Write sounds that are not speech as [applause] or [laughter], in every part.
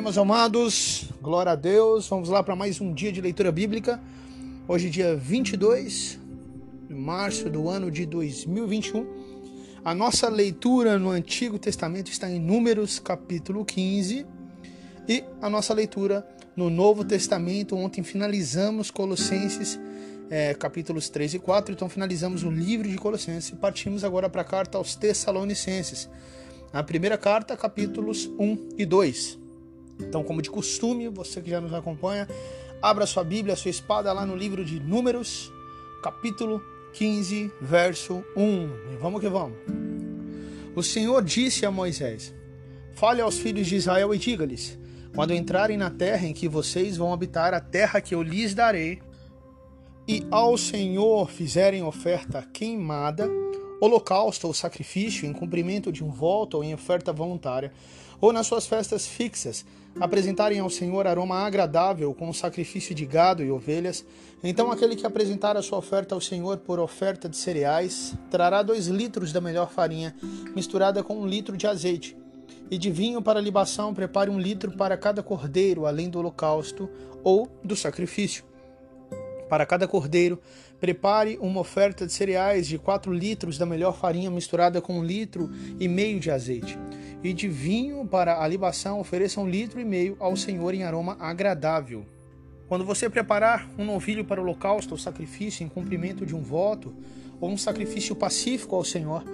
Amém, meus amados? Glória a Deus. Vamos lá para mais um dia de leitura bíblica. Hoje, dia 22 de março do ano de 2021. A nossa leitura no Antigo Testamento está em Números, capítulo 15. E a nossa leitura no Novo Testamento, ontem finalizamos Colossenses, é, capítulos 3 e 4. Então, finalizamos o livro de Colossenses e partimos agora para a carta aos Tessalonicenses. A primeira carta, capítulos 1 e 2. Então, como de costume, você que já nos acompanha, abra sua Bíblia, sua espada lá no livro de Números, capítulo 15, verso 1. E vamos que vamos. O Senhor disse a Moisés: Fale aos filhos de Israel e diga-lhes: Quando entrarem na terra em que vocês vão habitar, a terra que eu lhes darei, e ao Senhor fizerem oferta queimada, holocausto ou sacrifício em cumprimento de um voto ou em oferta voluntária, ou nas suas festas fixas, apresentarem ao Senhor aroma agradável com o sacrifício de gado e ovelhas, então aquele que apresentar a sua oferta ao Senhor por oferta de cereais trará dois litros da melhor farinha, misturada com um litro de azeite. E de vinho para libação, prepare um litro para cada cordeiro, além do holocausto ou do sacrifício. Para cada cordeiro, prepare uma oferta de cereais de 4 litros da melhor farinha misturada com um litro e meio de azeite. E de vinho para a libação, ofereça um litro e meio ao Senhor em aroma agradável. Quando você preparar um novilho para o holocausto ou sacrifício em cumprimento de um voto, ou um sacrifício pacífico ao Senhor,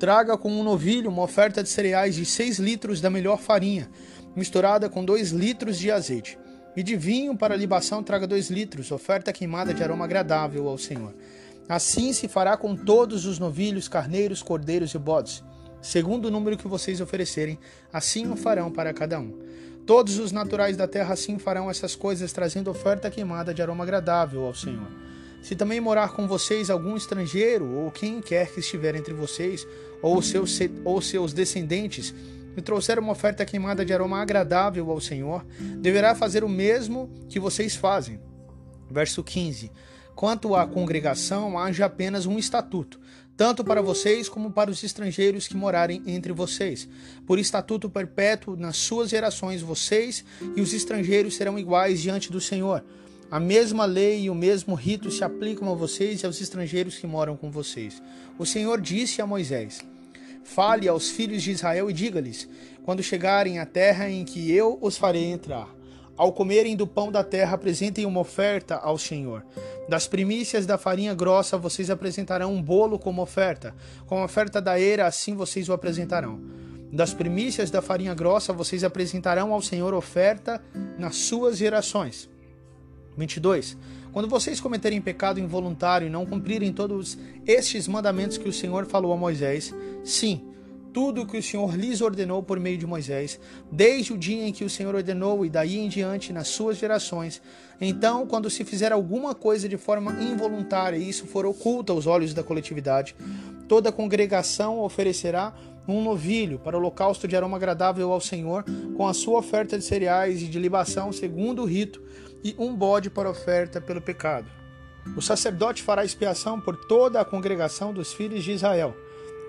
traga com um novilho uma oferta de cereais de 6 litros da melhor farinha, misturada com 2 litros de azeite. E de vinho para libação traga dois litros, oferta queimada de aroma agradável ao Senhor. Assim se fará com todos os novilhos, carneiros, cordeiros e bodes. segundo o número que vocês oferecerem, assim o farão para cada um. Todos os naturais da terra assim farão essas coisas, trazendo oferta queimada de aroma agradável ao Senhor. Se também morar com vocês algum estrangeiro, ou quem quer que estiver entre vocês, ou seus, ou seus descendentes, e trouxer uma oferta queimada de aroma agradável ao Senhor, deverá fazer o mesmo que vocês fazem. Verso 15. Quanto à congregação, haja apenas um estatuto, tanto para vocês como para os estrangeiros que morarem entre vocês. Por estatuto perpétuo, nas suas gerações, vocês e os estrangeiros serão iguais diante do Senhor. A mesma lei e o mesmo rito se aplicam a vocês e aos estrangeiros que moram com vocês. O Senhor disse a Moisés: Fale aos filhos de Israel e diga-lhes: Quando chegarem à terra em que eu os farei entrar, ao comerem do pão da terra, apresentem uma oferta ao Senhor. Das primícias da farinha grossa, vocês apresentarão um bolo como oferta. Com a oferta da eira, assim vocês o apresentarão. Das primícias da farinha grossa, vocês apresentarão ao Senhor oferta nas suas gerações. 22. Quando vocês cometerem pecado involuntário e não cumprirem todos estes mandamentos que o Senhor falou a Moisés, sim, tudo o que o Senhor lhes ordenou por meio de Moisés, desde o dia em que o Senhor ordenou e daí em diante nas suas gerações. Então, quando se fizer alguma coisa de forma involuntária e isso for oculto aos olhos da coletividade, toda a congregação oferecerá um novilho para holocausto de aroma agradável ao Senhor, com a sua oferta de cereais e de libação segundo o rito, e um bode para oferta pelo pecado. O sacerdote fará expiação por toda a congregação dos filhos de Israel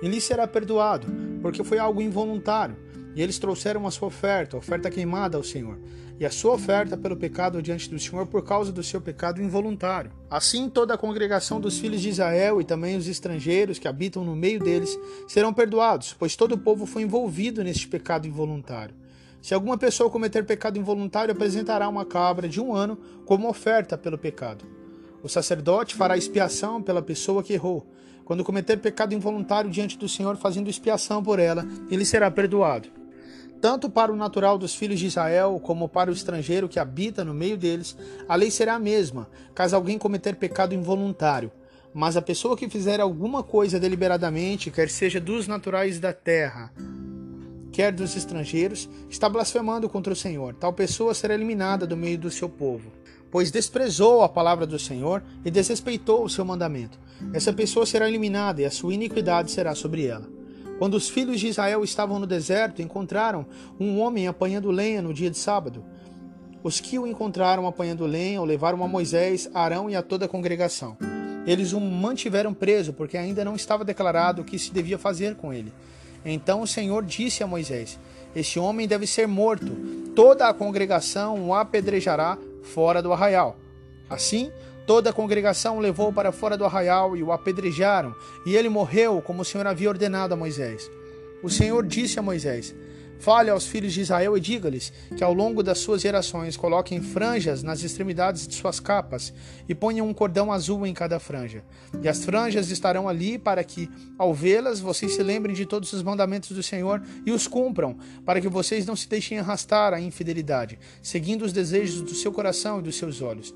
e lhe será perdoado, porque foi algo involuntário. E eles trouxeram a sua oferta, a oferta queimada ao Senhor, e a sua oferta pelo pecado diante do Senhor por causa do seu pecado involuntário. Assim, toda a congregação dos filhos de Israel e também os estrangeiros que habitam no meio deles serão perdoados, pois todo o povo foi envolvido neste pecado involuntário. Se alguma pessoa cometer pecado involuntário, apresentará uma cabra de um ano como oferta pelo pecado. O sacerdote fará expiação pela pessoa que errou quando cometer pecado involuntário diante do Senhor, fazendo expiação por ela, ele será perdoado. Tanto para o natural dos filhos de Israel, como para o estrangeiro que habita no meio deles, a lei será a mesma, caso alguém cometer pecado involuntário. Mas a pessoa que fizer alguma coisa deliberadamente, quer seja dos naturais da terra, quer dos estrangeiros, está blasfemando contra o Senhor. Tal pessoa será eliminada do meio do seu povo pois desprezou a palavra do Senhor e desrespeitou o seu mandamento. Essa pessoa será eliminada e a sua iniquidade será sobre ela. Quando os filhos de Israel estavam no deserto, encontraram um homem apanhando lenha no dia de sábado. Os que o encontraram apanhando lenha o levaram a Moisés, Arão e a toda a congregação. Eles o mantiveram preso, porque ainda não estava declarado o que se devia fazer com ele. Então o Senhor disse a Moisés: Este homem deve ser morto. Toda a congregação o apedrejará fora do arraial. Assim, toda a congregação o levou para fora do arraial e o apedrejaram, e ele morreu como o Senhor havia ordenado a Moisés. O Senhor disse a Moisés: Fale aos filhos de Israel e diga-lhes que ao longo das suas gerações coloquem franjas nas extremidades de suas capas e ponham um cordão azul em cada franja. E as franjas estarão ali para que, ao vê-las, vocês se lembrem de todos os mandamentos do Senhor e os cumpram, para que vocês não se deixem arrastar à infidelidade, seguindo os desejos do seu coração e dos seus olhos.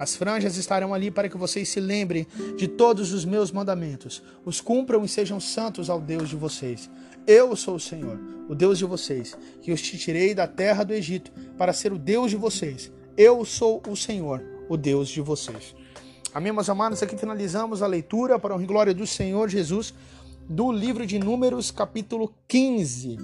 As franjas estarão ali para que vocês se lembrem de todos os meus mandamentos, os cumpram e sejam santos ao Deus de vocês. Eu sou o Senhor, o Deus de vocês, que os tirei da terra do Egito para ser o Deus de vocês. Eu sou o Senhor, o Deus de vocês. Amém, meus amados? Aqui finalizamos a leitura para a glória do Senhor Jesus do livro de Números, capítulo 15.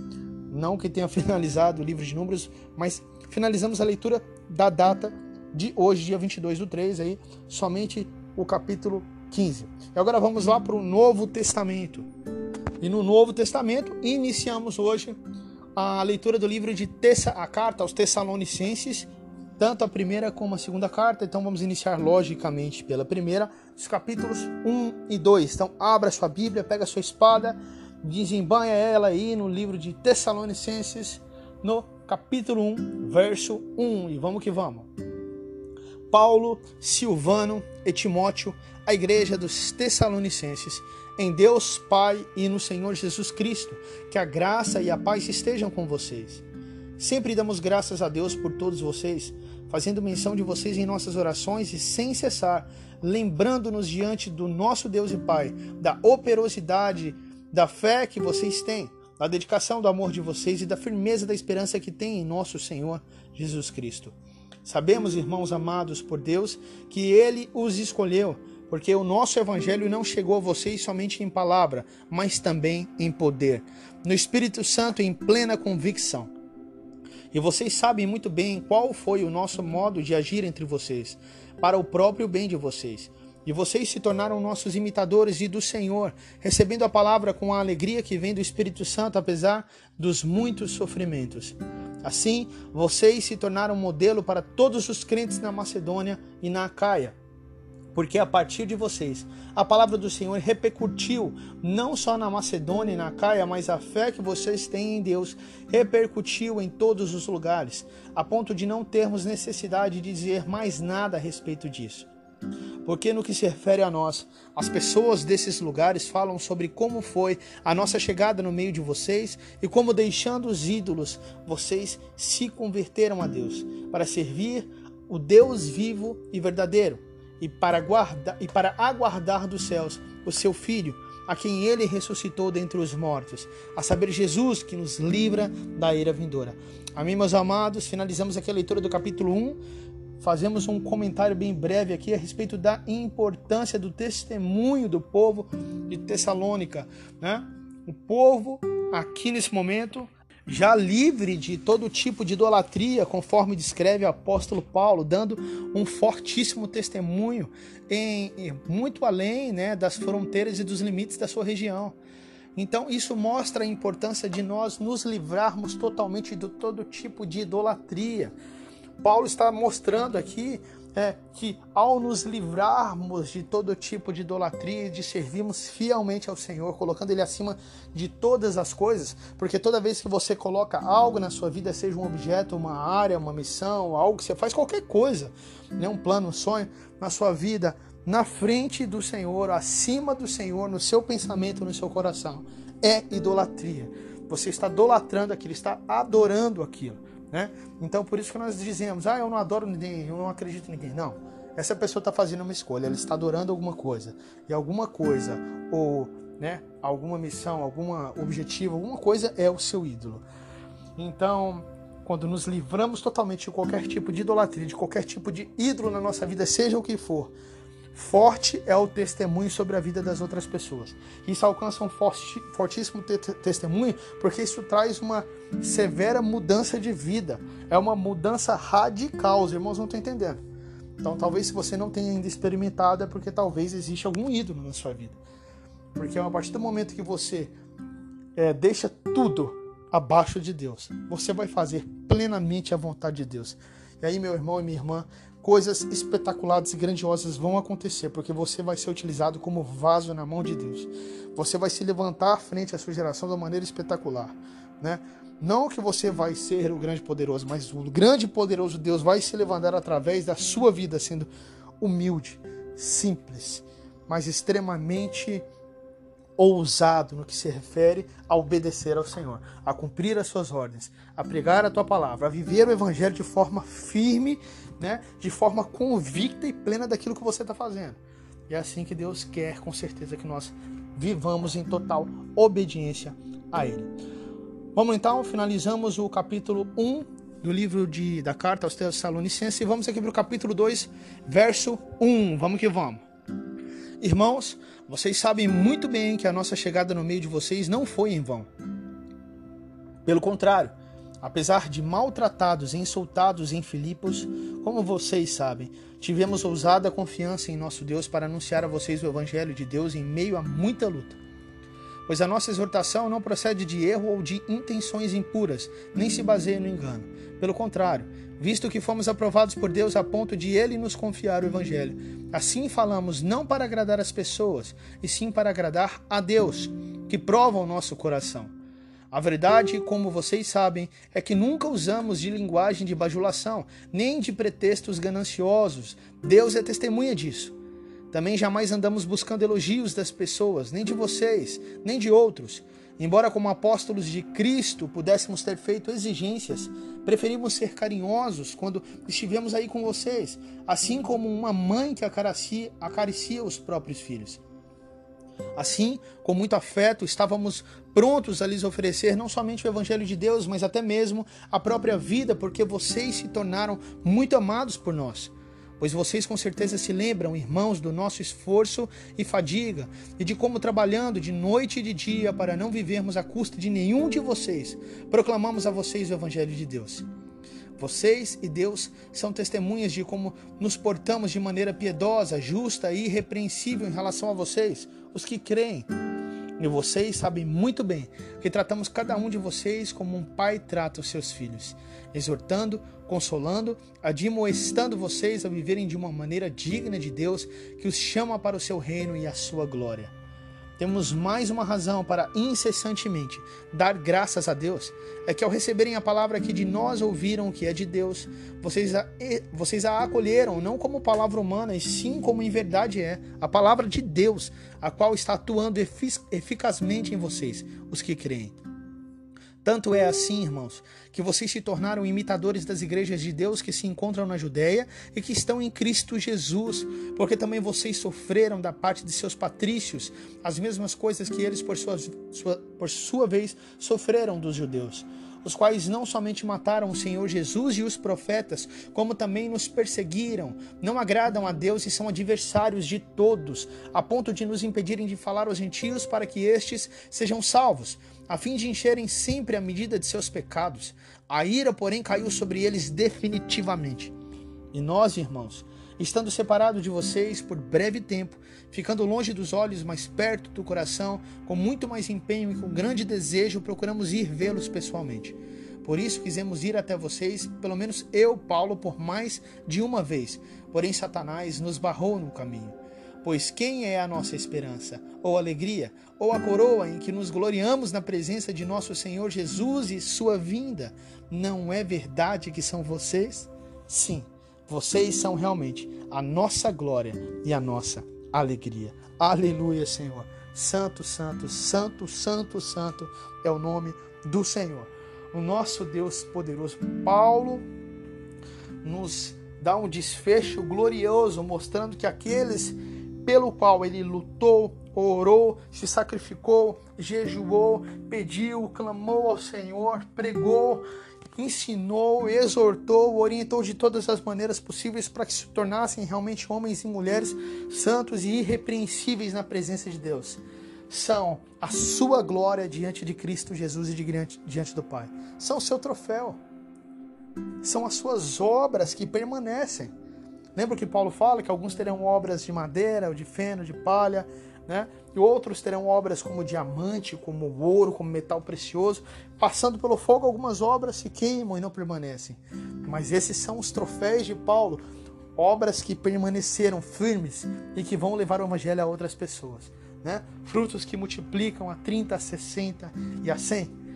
Não que tenha [laughs] finalizado o livro de Números, mas finalizamos a leitura da data de hoje, dia 22 do 3, aí, somente o capítulo 15. E agora vamos lá para o Novo Testamento. E no Novo Testamento, iniciamos hoje a leitura do livro de Tessa, a carta aos Tessalonicenses, tanto a primeira como a segunda carta. Então vamos iniciar logicamente pela primeira, os capítulos 1 e 2. Então abra sua Bíblia, pega sua espada, desembanha ela aí no livro de Tessalonicenses, no capítulo 1, verso 1. E vamos que vamos. Paulo, Silvano e Timóteo, a igreja dos Tessalonicenses, em Deus Pai e no Senhor Jesus Cristo, que a graça e a paz estejam com vocês. Sempre damos graças a Deus por todos vocês, fazendo menção de vocês em nossas orações e sem cessar, lembrando-nos diante do nosso Deus e Pai da operosidade da fé que vocês têm, da dedicação, do amor de vocês e da firmeza da esperança que tem em nosso Senhor Jesus Cristo. Sabemos, irmãos amados por Deus, que Ele os escolheu, porque o nosso Evangelho não chegou a vocês somente em palavra, mas também em poder, no Espírito Santo em plena convicção. E vocês sabem muito bem qual foi o nosso modo de agir entre vocês, para o próprio bem de vocês. E vocês se tornaram nossos imitadores e do Senhor, recebendo a palavra com a alegria que vem do Espírito Santo, apesar dos muitos sofrimentos. Assim, vocês se tornaram modelo para todos os crentes na Macedônia e na Acaia porque a partir de vocês a palavra do Senhor repercutiu não só na Macedônia e na Caia, mas a fé que vocês têm em Deus repercutiu em todos os lugares, a ponto de não termos necessidade de dizer mais nada a respeito disso. Porque no que se refere a nós, as pessoas desses lugares falam sobre como foi a nossa chegada no meio de vocês e como deixando os ídolos, vocês se converteram a Deus para servir o Deus vivo e verdadeiro e para, guardar, e para aguardar dos céus o seu Filho, a quem ele ressuscitou dentre os mortos, a saber, Jesus, que nos livra da ira vindoura. Amém, meus amados? Finalizamos aqui a leitura do capítulo 1. Fazemos um comentário bem breve aqui a respeito da importância do testemunho do povo de Tessalônica. Né? O povo, aqui nesse momento, já livre de todo tipo de idolatria, conforme descreve o apóstolo Paulo, dando um fortíssimo testemunho em, muito além né, das fronteiras e dos limites da sua região. Então, isso mostra a importância de nós nos livrarmos totalmente de todo tipo de idolatria. Paulo está mostrando aqui é que ao nos livrarmos de todo tipo de idolatria, de servirmos fielmente ao Senhor, colocando Ele acima de todas as coisas, porque toda vez que você coloca algo na sua vida, seja um objeto, uma área, uma missão, algo que você faz, qualquer coisa, né, um plano, um sonho na sua vida, na frente do Senhor, acima do Senhor, no seu pensamento, no seu coração, é idolatria. Você está idolatrando aquilo, está adorando aquilo. Né? Então, por isso que nós dizemos: ah, eu não adoro ninguém, eu não acredito em ninguém. Não. Essa pessoa está fazendo uma escolha, ela está adorando alguma coisa. E alguma coisa, ou né, alguma missão, algum objetivo, alguma coisa é o seu ídolo. Então, quando nos livramos totalmente de qualquer tipo de idolatria, de qualquer tipo de ídolo na nossa vida, seja o que for, Forte é o testemunho sobre a vida das outras pessoas. Isso alcança um fortíssimo te testemunho porque isso traz uma severa mudança de vida. É uma mudança radical. Os irmãos não estão entendendo. Então, talvez se você não tenha ainda experimentado, é porque talvez existe algum ídolo na sua vida. Porque a partir do momento que você é, deixa tudo abaixo de Deus, você vai fazer plenamente a vontade de Deus. E aí, meu irmão e minha irmã, coisas espetaculares e grandiosas vão acontecer, porque você vai ser utilizado como vaso na mão de Deus. Você vai se levantar frente à sua geração de uma maneira espetacular, né? Não que você vai ser o grande poderoso, mas o grande poderoso Deus vai se levantar através da sua vida, sendo humilde, simples, mas extremamente ousado no que se refere a obedecer ao Senhor, a cumprir as suas ordens, a pregar a tua palavra, a viver o evangelho de forma firme, né, de forma convicta e plena daquilo que você está fazendo. E é assim que Deus quer, com certeza, que nós vivamos em total obediência a Ele. Vamos então, finalizamos o capítulo 1 do livro de, da carta aos Tessalonicenses e vamos aqui para o capítulo 2, verso 1. Vamos que vamos. Irmãos, vocês sabem muito bem que a nossa chegada no meio de vocês não foi em vão. Pelo contrário, apesar de maltratados e insultados em Filipos, como vocês sabem, tivemos ousada confiança em nosso Deus para anunciar a vocês o Evangelho de Deus em meio a muita luta. Pois a nossa exortação não procede de erro ou de intenções impuras, nem se baseia no engano. Pelo contrário, visto que fomos aprovados por Deus a ponto de Ele nos confiar o Evangelho. Assim falamos não para agradar as pessoas, e sim para agradar a Deus, que prova o nosso coração. A verdade, como vocês sabem, é que nunca usamos de linguagem de bajulação, nem de pretextos gananciosos. Deus é testemunha disso. Também jamais andamos buscando elogios das pessoas, nem de vocês, nem de outros. Embora, como apóstolos de Cristo, pudéssemos ter feito exigências, preferimos ser carinhosos quando estivemos aí com vocês, assim como uma mãe que acaricia, acaricia os próprios filhos. Assim, com muito afeto, estávamos prontos a lhes oferecer não somente o Evangelho de Deus, mas até mesmo a própria vida, porque vocês se tornaram muito amados por nós. Pois vocês com certeza se lembram, irmãos, do nosso esforço e fadiga, e de como trabalhando de noite e de dia para não vivermos à custa de nenhum de vocês, proclamamos a vocês o Evangelho de Deus. Vocês e Deus são testemunhas de como nos portamos de maneira piedosa, justa e irrepreensível em relação a vocês, os que creem. E vocês sabem muito bem que tratamos cada um de vocês como um pai trata os seus filhos, exortando, consolando, admoestando vocês a viverem de uma maneira digna de Deus que os chama para o seu reino e a sua glória temos mais uma razão para incessantemente dar graças a Deus, é que ao receberem a palavra que de nós ouviram que é de Deus, vocês a, vocês a acolheram não como palavra humana, e sim como em verdade é, a palavra de Deus, a qual está atuando eficazmente em vocês, os que creem. Tanto é assim, irmãos, que vocês se tornaram imitadores das igrejas de Deus que se encontram na Judéia e que estão em Cristo Jesus, porque também vocês sofreram da parte de seus patrícios as mesmas coisas que eles, por sua, sua, por sua vez, sofreram dos judeus os quais não somente mataram o Senhor Jesus e os profetas, como também nos perseguiram, não agradam a Deus e são adversários de todos, a ponto de nos impedirem de falar aos gentios para que estes sejam salvos, a fim de encherem sempre a medida de seus pecados. A ira, porém, caiu sobre eles definitivamente. E nós, irmãos, estando separados de vocês por breve tempo, ficando longe dos olhos, mas perto do coração, com muito mais empenho e com grande desejo, procuramos ir vê-los pessoalmente. Por isso quisemos ir até vocês, pelo menos eu, Paulo, por mais de uma vez. Porém, Satanás nos barrou no caminho. Pois quem é a nossa esperança? Ou alegria? Ou a coroa em que nos gloriamos na presença de nosso Senhor Jesus e sua vinda? Não é verdade que são vocês? Sim vocês são realmente a nossa glória e a nossa alegria. Aleluia, Senhor. Santo, santo, santo, santo, santo é o nome do Senhor. O nosso Deus poderoso. Paulo nos dá um desfecho glorioso, mostrando que aqueles pelo qual ele lutou, orou, se sacrificou, jejuou, pediu, clamou ao Senhor, pregou, ensinou, exortou, orientou de todas as maneiras possíveis para que se tornassem realmente homens e mulheres santos e irrepreensíveis na presença de Deus. São a sua glória diante de Cristo Jesus e diante, diante do Pai. São o seu troféu. São as suas obras que permanecem. Lembra que Paulo fala que alguns terão obras de madeira, ou de feno, de palha, né? E outros terão obras como diamante, como ouro, como metal precioso. Passando pelo fogo, algumas obras se queimam e não permanecem. Mas esses são os troféus de Paulo, obras que permaneceram firmes e que vão levar o evangelho a outras pessoas. Né? Frutos que multiplicam a 30, a 60 e a 100.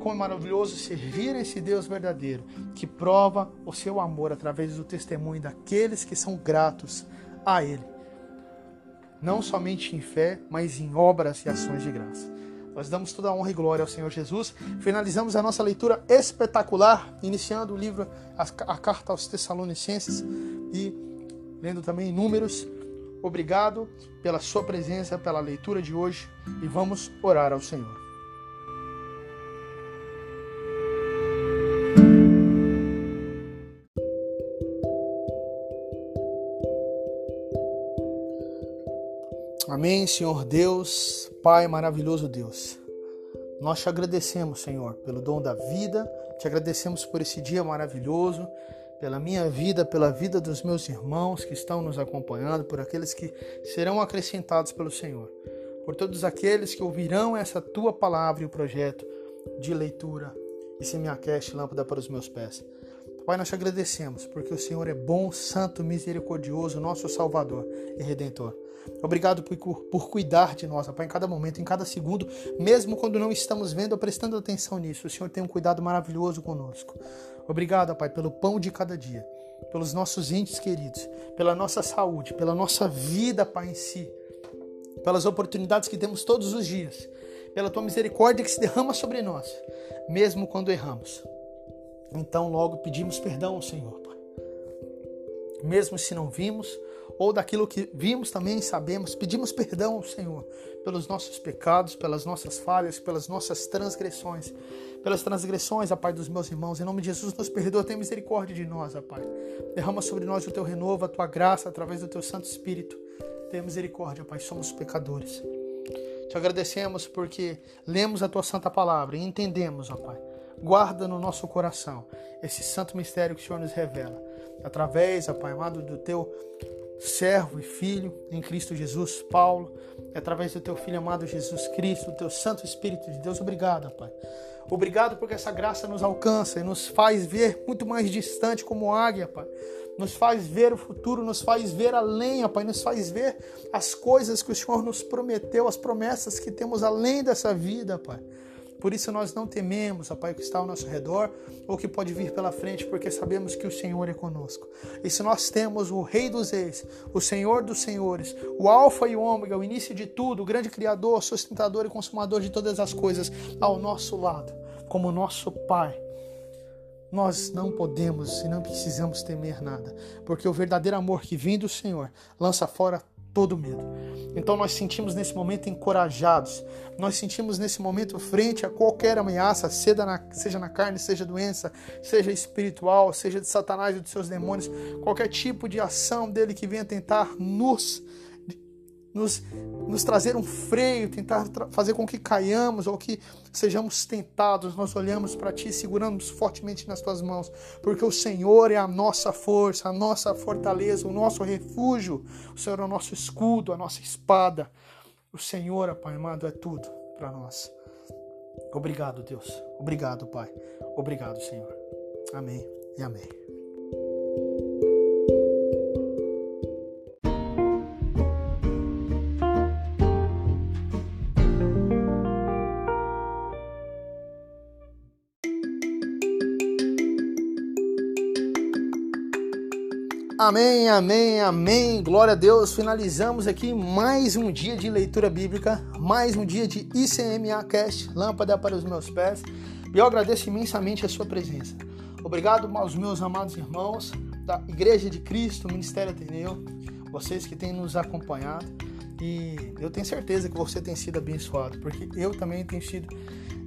Como é maravilhoso servir esse Deus verdadeiro, que prova o seu amor através do testemunho daqueles que são gratos a Ele não somente em fé, mas em obras e ações de graça. Nós damos toda a honra e glória ao Senhor Jesus. Finalizamos a nossa leitura espetacular, iniciando o livro, a carta aos Tessalonicenses e lendo também Números. Obrigado pela sua presença, pela leitura de hoje e vamos orar ao Senhor. Amém, Senhor Deus, Pai maravilhoso Deus. Nós te agradecemos, Senhor, pelo dom da vida, te agradecemos por esse dia maravilhoso, pela minha vida, pela vida dos meus irmãos que estão nos acompanhando, por aqueles que serão acrescentados pelo Senhor, por todos aqueles que ouvirão essa tua palavra e o projeto de leitura e Semiacast, lâmpada para os meus pés. Pai, nós te agradecemos porque o Senhor é bom, santo, misericordioso, nosso Salvador e Redentor. Obrigado por, por cuidar de nós, Pai, em cada momento, em cada segundo, mesmo quando não estamos vendo ou prestando atenção nisso. O Senhor tem um cuidado maravilhoso conosco. Obrigado, Pai, pelo pão de cada dia, pelos nossos entes queridos, pela nossa saúde, pela nossa vida, Pai, em si, pelas oportunidades que temos todos os dias, pela tua misericórdia que se derrama sobre nós, mesmo quando erramos. Então, logo pedimos perdão ao Senhor, Pai. Mesmo se não vimos, ou daquilo que vimos também sabemos. Pedimos perdão ao Senhor pelos nossos pecados, pelas nossas falhas, pelas nossas transgressões. Pelas transgressões, a Pai dos meus irmãos. Em nome de Jesus, nos perdoa, tem misericórdia de nós, ó Pai. Derrama sobre nós o teu renovo, a tua graça através do teu Santo Espírito. Tenha misericórdia, Pai, somos pecadores. Te agradecemos porque lemos a tua santa palavra e entendemos, ó Pai. Guarda no nosso coração esse santo mistério que o Senhor nos revela. Através, ó Pai amado, do teu servo e filho em Cristo Jesus, Paulo, através do teu filho amado Jesus Cristo, do teu Santo Espírito de Deus. Obrigado, Pai. Obrigado porque essa graça nos alcança e nos faz ver muito mais distante como águia, Pai. Nos faz ver o futuro, nos faz ver além, Pai. Nos faz ver as coisas que o Senhor nos prometeu, as promessas que temos além dessa vida, Pai. Por isso nós não tememos, ó Pai, o que está ao nosso redor ou que pode vir pela frente, porque sabemos que o Senhor é conosco. E se nós temos o Rei dos Reis, o Senhor dos Senhores, o Alfa e o Ômega, o início de tudo, o grande Criador, sustentador e consumador de todas as coisas, ao nosso lado, como nosso Pai, nós não podemos e não precisamos temer nada, porque o verdadeiro amor que vem do Senhor lança fora todo medo. Então nós sentimos nesse momento encorajados, nós sentimos nesse momento frente a qualquer ameaça, seja na, seja na carne, seja doença, seja espiritual, seja de Satanás e dos seus demônios, qualquer tipo de ação dele que venha tentar nos nos, nos trazer um freio, tentar fazer com que caiamos ou que sejamos tentados, nós olhamos para Ti, seguramos fortemente nas Tuas mãos, porque o Senhor é a nossa força, a nossa fortaleza, o nosso refúgio, o Senhor é o nosso escudo, a nossa espada. O Senhor, Pai amado, é tudo para nós. Obrigado, Deus. Obrigado, Pai. Obrigado, Senhor. Amém e amém. Amém, amém, amém. Glória a Deus. Finalizamos aqui mais um dia de leitura bíblica, mais um dia de ICMA Cast, lâmpada para os meus pés. E eu agradeço imensamente a sua presença. Obrigado aos meus amados irmãos da Igreja de Cristo, Ministério Ateneu, vocês que têm nos acompanhado. E eu tenho certeza que você tem sido abençoado, porque eu também tenho sido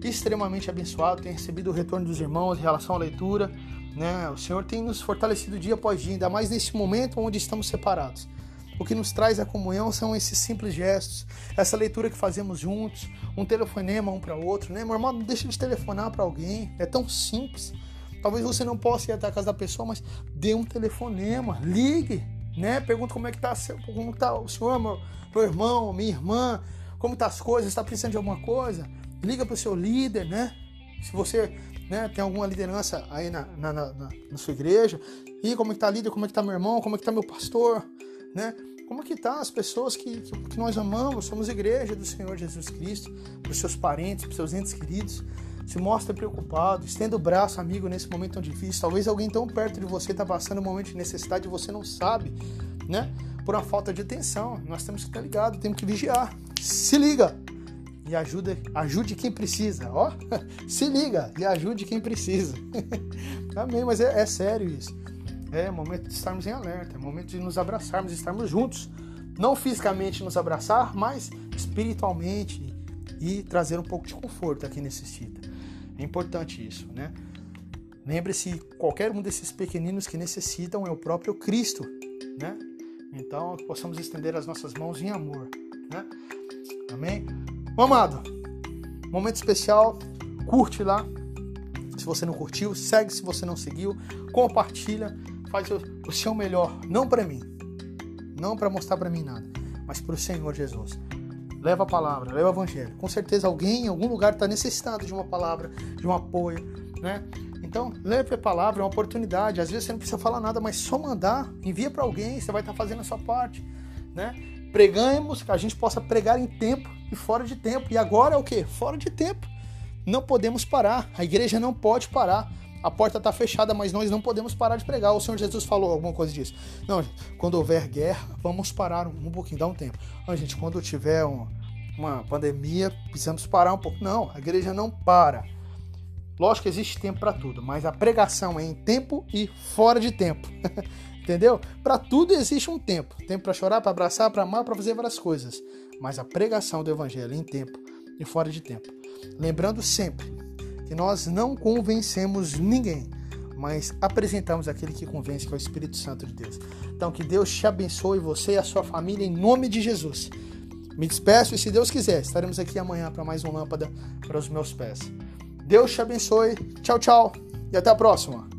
extremamente abençoado, tenho recebido o retorno dos irmãos em relação à leitura né? O Senhor tem nos fortalecido dia após dia, ainda mais nesse momento onde estamos separados. O que nos traz a comunhão são esses simples gestos, essa leitura que fazemos juntos, um telefonema um para outro, né? Meu irmão, não deixa de telefonar para alguém, é tão simples. Talvez você não possa ir até a casa da pessoa, mas dê um telefonema, ligue, né? Pergunta como é que tá, como tá o senhor, meu, meu irmão, minha irmã, como tá as coisas, está precisando de alguma coisa? Liga para o seu líder, né? Se você né, tem alguma liderança aí na, na, na, na sua igreja, e como é que tá líder, como é que tá meu irmão, como é que tá meu pastor, né? Como é que tá as pessoas que, que, que nós amamos, somos igreja do Senhor Jesus Cristo, para os seus parentes, para os seus entes queridos, se mostra preocupado, estenda o braço amigo nesse momento tão difícil. Talvez alguém tão perto de você está passando um momento de necessidade e você não sabe, né? Por uma falta de atenção. Nós temos que estar ligado, temos que vigiar. Se liga! E ajuda, ajude quem precisa. Ó, [laughs] se liga e ajude quem precisa. [laughs] Amém, mas é, é, sério isso. É momento de estarmos em alerta, é momento de nos abraçarmos, estarmos juntos. Não fisicamente nos abraçar, mas espiritualmente e trazer um pouco de conforto a quem necessita. É importante isso, né? Lembre-se, qualquer um desses pequeninos que necessitam é o próprio Cristo, né? Então, possamos estender as nossas mãos em amor, né? Amém? Amado, momento especial, curte lá. Se você não curtiu, segue se você não seguiu, compartilha, faz o seu melhor, não para mim, não para mostrar para mim nada, mas para o Senhor Jesus. Leva a palavra, leva o evangelho. Com certeza alguém em algum lugar está necessitado de uma palavra, de um apoio, né? Então, leve a palavra, é uma oportunidade. Às vezes você não precisa falar nada, mas só mandar, envia para alguém, você vai estar tá fazendo a sua parte, né? Pregamos, que a gente possa pregar em tempo e fora de tempo. E agora é o que? Fora de tempo. Não podemos parar. A igreja não pode parar. A porta está fechada, mas nós não podemos parar de pregar. O Senhor Jesus falou alguma coisa disso. Não, quando houver guerra, vamos parar um, um pouquinho, dá um tempo. Não, gente, quando tiver um, uma pandemia, precisamos parar um pouco. Não, a igreja não para. Lógico que existe tempo para tudo, mas a pregação é em tempo e fora de tempo. [laughs] Entendeu? Para tudo existe um tempo. Tempo para chorar, para abraçar, para amar, para fazer várias coisas. Mas a pregação do evangelho em tempo e fora de tempo. Lembrando sempre que nós não convencemos ninguém, mas apresentamos aquele que convence, que é o Espírito Santo de Deus. Então que Deus te abençoe você e a sua família em nome de Jesus. Me despeço e se Deus quiser, estaremos aqui amanhã para mais uma lâmpada para os meus pés. Deus te abençoe. Tchau, tchau e até a próxima.